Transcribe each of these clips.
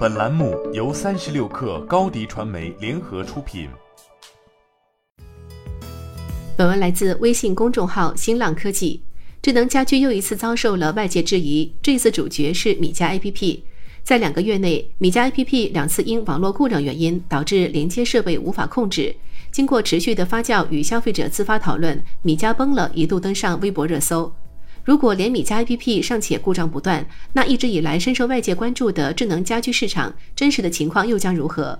本栏目由三十六氪高低传媒联合出品。本文来自微信公众号新浪科技。智能家居又一次遭受了外界质疑，这次主角是米家 APP。在两个月内，米家 APP 两次因网络故障原因导致连接设备无法控制。经过持续的发酵与消费者自发讨论，米家崩了一度登上微博热搜。如果连米家 APP 尚且故障不断，那一直以来深受外界关注的智能家居市场真实的情况又将如何？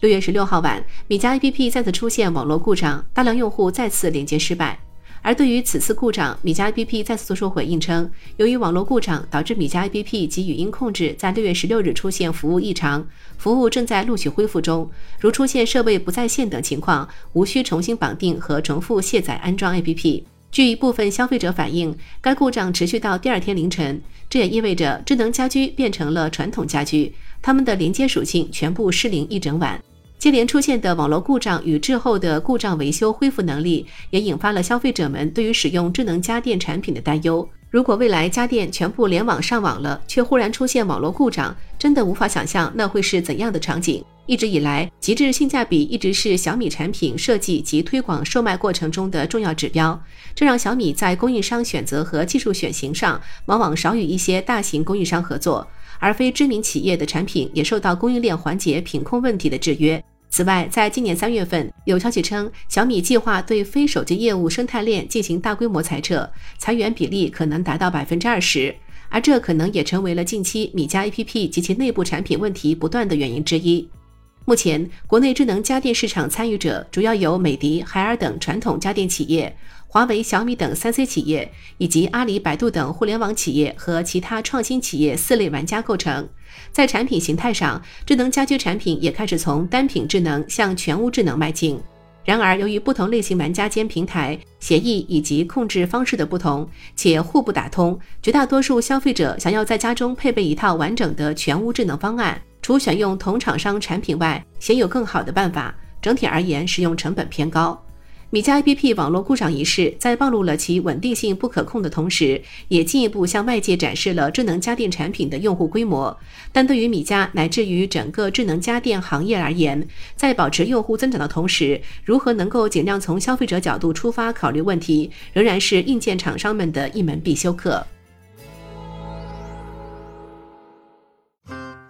六月十六号晚，米家 APP 再次出现网络故障，大量用户再次连接失败。而对于此次故障，米家 APP 再次做出回应称，由于网络故障导致米家 APP 及语音控制在六月十六日出现服务异常，服务正在陆续恢复中。如出现设备不在线等情况，无需重新绑定和重复卸载安装 APP。据部分消费者反映，该故障持续到第二天凌晨，这也意味着智能家居变成了传统家居，它们的连接属性全部失灵一整晚。接连出现的网络故障与滞后的故障维修恢复能力，也引发了消费者们对于使用智能家电产品的担忧。如果未来家电全部联网上网了，却忽然出现网络故障，真的无法想象那会是怎样的场景。一直以来，极致性价比一直是小米产品设计及推广售卖过程中的重要指标，这让小米在供应商选择和技术选型上，往往少与一些大型供应商合作，而非知名企业的产品也受到供应链环节品控问题的制约。此外，在今年三月份，有消息称小米计划对非手机业务生态链进行大规模裁撤，裁员比例可能达到百分之二十，而这可能也成为了近期米家 APP 及其内部产品问题不断的原因之一。目前，国内智能家电市场参与者主要由美的、海尔等传统家电企业。华为、小米等三 C 企业，以及阿里、百度等互联网企业和其他创新企业四类玩家构成。在产品形态上，智能家居产品也开始从单品智能向全屋智能迈进。然而，由于不同类型玩家间平台协议以及控制方式的不同，且互不打通，绝大多数消费者想要在家中配备一套完整的全屋智能方案，除选用同厂商产品外，鲜有更好的办法。整体而言，使用成本偏高。米家 APP 网络故障一事，在暴露了其稳定性不可控的同时，也进一步向外界展示了智能家电产品的用户规模。但对于米家乃至于整个智能家电行业而言，在保持用户增长的同时，如何能够尽量从消费者角度出发考虑问题，仍然是硬件厂商们的一门必修课。